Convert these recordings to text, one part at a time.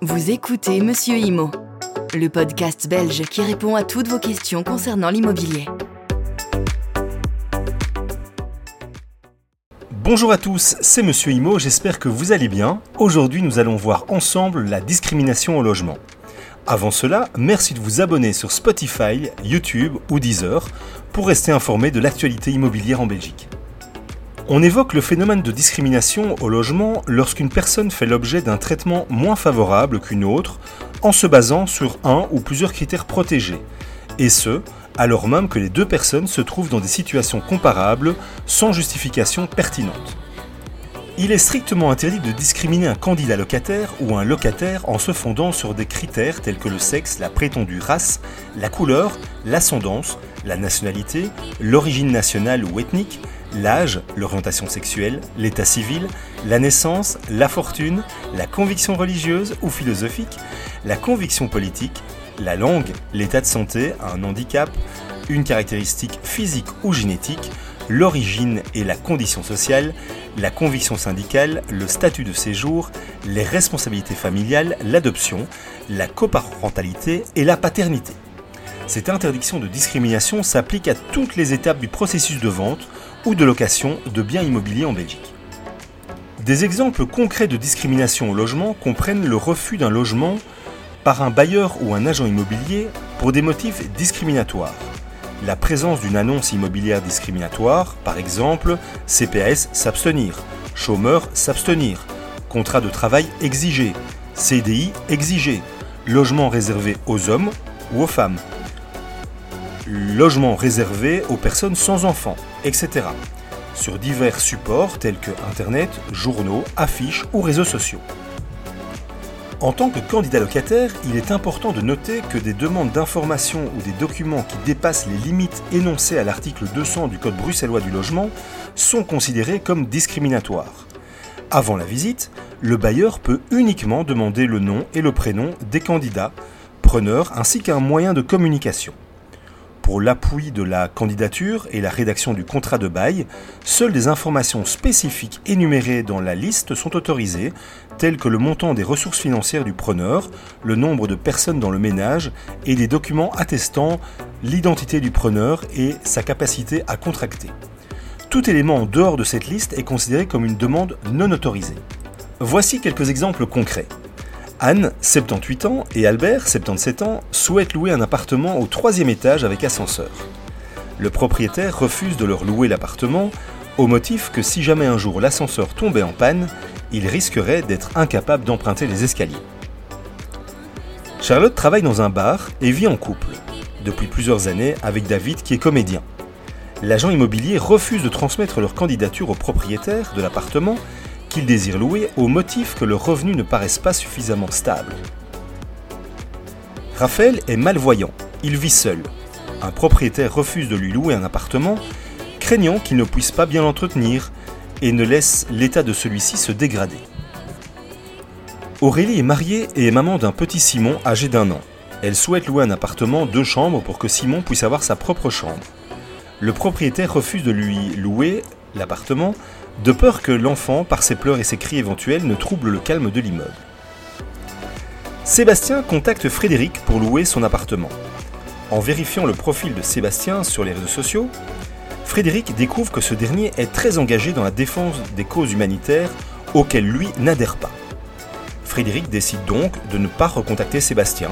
Vous écoutez Monsieur Imo, le podcast belge qui répond à toutes vos questions concernant l'immobilier. Bonjour à tous, c'est Monsieur Imo, j'espère que vous allez bien. Aujourd'hui, nous allons voir ensemble la discrimination au logement. Avant cela, merci de vous abonner sur Spotify, YouTube ou Deezer pour rester informé de l'actualité immobilière en Belgique. On évoque le phénomène de discrimination au logement lorsqu'une personne fait l'objet d'un traitement moins favorable qu'une autre en se basant sur un ou plusieurs critères protégés, et ce, alors même que les deux personnes se trouvent dans des situations comparables sans justification pertinente. Il est strictement interdit de discriminer un candidat locataire ou un locataire en se fondant sur des critères tels que le sexe, la prétendue race, la couleur, l'ascendance, la nationalité, l'origine nationale ou ethnique, l'âge, l'orientation sexuelle, l'état civil, la naissance, la fortune, la conviction religieuse ou philosophique, la conviction politique, la langue, l'état de santé, un handicap, une caractéristique physique ou génétique, l'origine et la condition sociale, la conviction syndicale, le statut de séjour, les responsabilités familiales, l'adoption, la coparentalité et la paternité. Cette interdiction de discrimination s'applique à toutes les étapes du processus de vente ou de location de biens immobiliers en Belgique. Des exemples concrets de discrimination au logement comprennent le refus d'un logement par un bailleur ou un agent immobilier pour des motifs discriminatoires. La présence d'une annonce immobilière discriminatoire, par exemple CPS s'abstenir, chômeur s'abstenir, contrat de travail exigé, CDI exigé, logement réservé aux hommes ou aux femmes, logement réservé aux personnes sans enfants, etc. Sur divers supports tels que Internet, journaux, affiches ou réseaux sociaux. En tant que candidat locataire, il est important de noter que des demandes d'informations ou des documents qui dépassent les limites énoncées à l'article 200 du Code bruxellois du logement sont considérés comme discriminatoires. Avant la visite, le bailleur peut uniquement demander le nom et le prénom des candidats, preneurs ainsi qu'un moyen de communication. Pour l'appui de la candidature et la rédaction du contrat de bail, seules des informations spécifiques énumérées dans la liste sont autorisées, telles que le montant des ressources financières du preneur, le nombre de personnes dans le ménage et des documents attestant l'identité du preneur et sa capacité à contracter. Tout élément en dehors de cette liste est considéré comme une demande non autorisée. Voici quelques exemples concrets. Anne, 78 ans, et Albert, 77 ans, souhaitent louer un appartement au troisième étage avec ascenseur. Le propriétaire refuse de leur louer l'appartement au motif que si jamais un jour l'ascenseur tombait en panne, il risquerait d'être incapable d'emprunter les escaliers. Charlotte travaille dans un bar et vit en couple, depuis plusieurs années avec David qui est comédien. L'agent immobilier refuse de transmettre leur candidature au propriétaire de l'appartement qu'ils désirent louer au motif que leurs revenus ne paraissent pas suffisamment stables. Raphaël est malvoyant, il vit seul. Un propriétaire refuse de lui louer un appartement, craignant qu'il ne puisse pas bien l'entretenir et ne laisse l'état de celui-ci se dégrader. Aurélie est mariée et est maman d'un petit Simon âgé d'un an. Elle souhaite louer un appartement deux chambres pour que Simon puisse avoir sa propre chambre. Le propriétaire refuse de lui louer l'appartement de peur que l'enfant, par ses pleurs et ses cris éventuels, ne trouble le calme de l'immeuble. Sébastien contacte Frédéric pour louer son appartement. En vérifiant le profil de Sébastien sur les réseaux sociaux, Frédéric découvre que ce dernier est très engagé dans la défense des causes humanitaires auxquelles lui n'adhère pas. Frédéric décide donc de ne pas recontacter Sébastien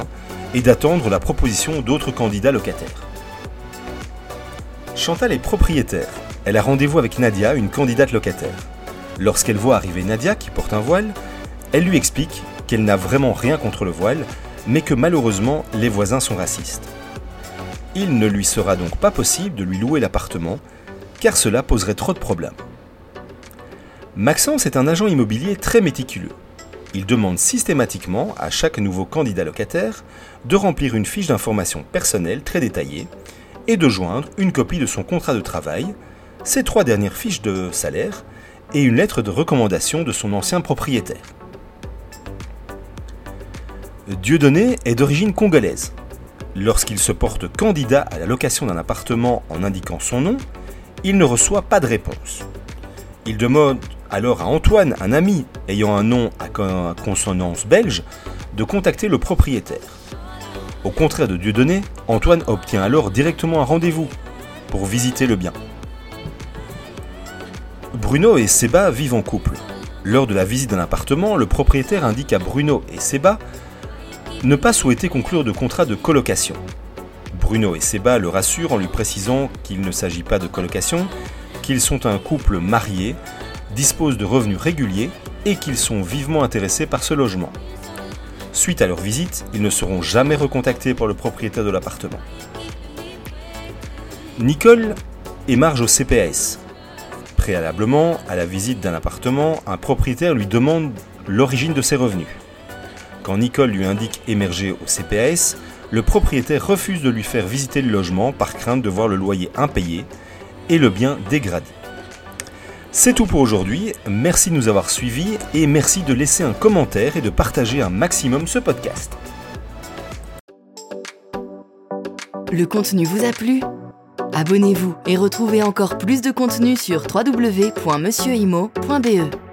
et d'attendre la proposition d'autres candidats locataires. Chantal est propriétaire elle a rendez-vous avec Nadia, une candidate locataire. Lorsqu'elle voit arriver Nadia, qui porte un voile, elle lui explique qu'elle n'a vraiment rien contre le voile, mais que malheureusement les voisins sont racistes. Il ne lui sera donc pas possible de lui louer l'appartement, car cela poserait trop de problèmes. Maxence est un agent immobilier très méticuleux. Il demande systématiquement à chaque nouveau candidat locataire de remplir une fiche d'information personnelle très détaillée et de joindre une copie de son contrat de travail, ses trois dernières fiches de salaire et une lettre de recommandation de son ancien propriétaire. Dieudonné est d'origine congolaise. Lorsqu'il se porte candidat à la location d'un appartement en indiquant son nom, il ne reçoit pas de réponse. Il demande alors à Antoine, un ami ayant un nom à consonance belge, de contacter le propriétaire. Au contraire de Dieudonné, Antoine obtient alors directement un rendez-vous pour visiter le bien. Bruno et Seba vivent en couple. Lors de la visite d'un appartement, le propriétaire indique à Bruno et Seba ne pas souhaiter conclure de contrat de colocation. Bruno et Seba le rassurent en lui précisant qu'il ne s'agit pas de colocation, qu'ils sont un couple marié, disposent de revenus réguliers et qu'ils sont vivement intéressés par ce logement. Suite à leur visite, ils ne seront jamais recontactés par le propriétaire de l'appartement. Nicole émarge au CPS. Préalablement à la visite d'un appartement, un propriétaire lui demande l'origine de ses revenus. Quand Nicole lui indique émerger au CPS, le propriétaire refuse de lui faire visiter le logement par crainte de voir le loyer impayé et le bien dégradé. C'est tout pour aujourd'hui, merci de nous avoir suivis et merci de laisser un commentaire et de partager un maximum ce podcast. Le contenu vous a plu? Abonnez-vous et retrouvez encore plus de contenu sur www.monsieurimo.be.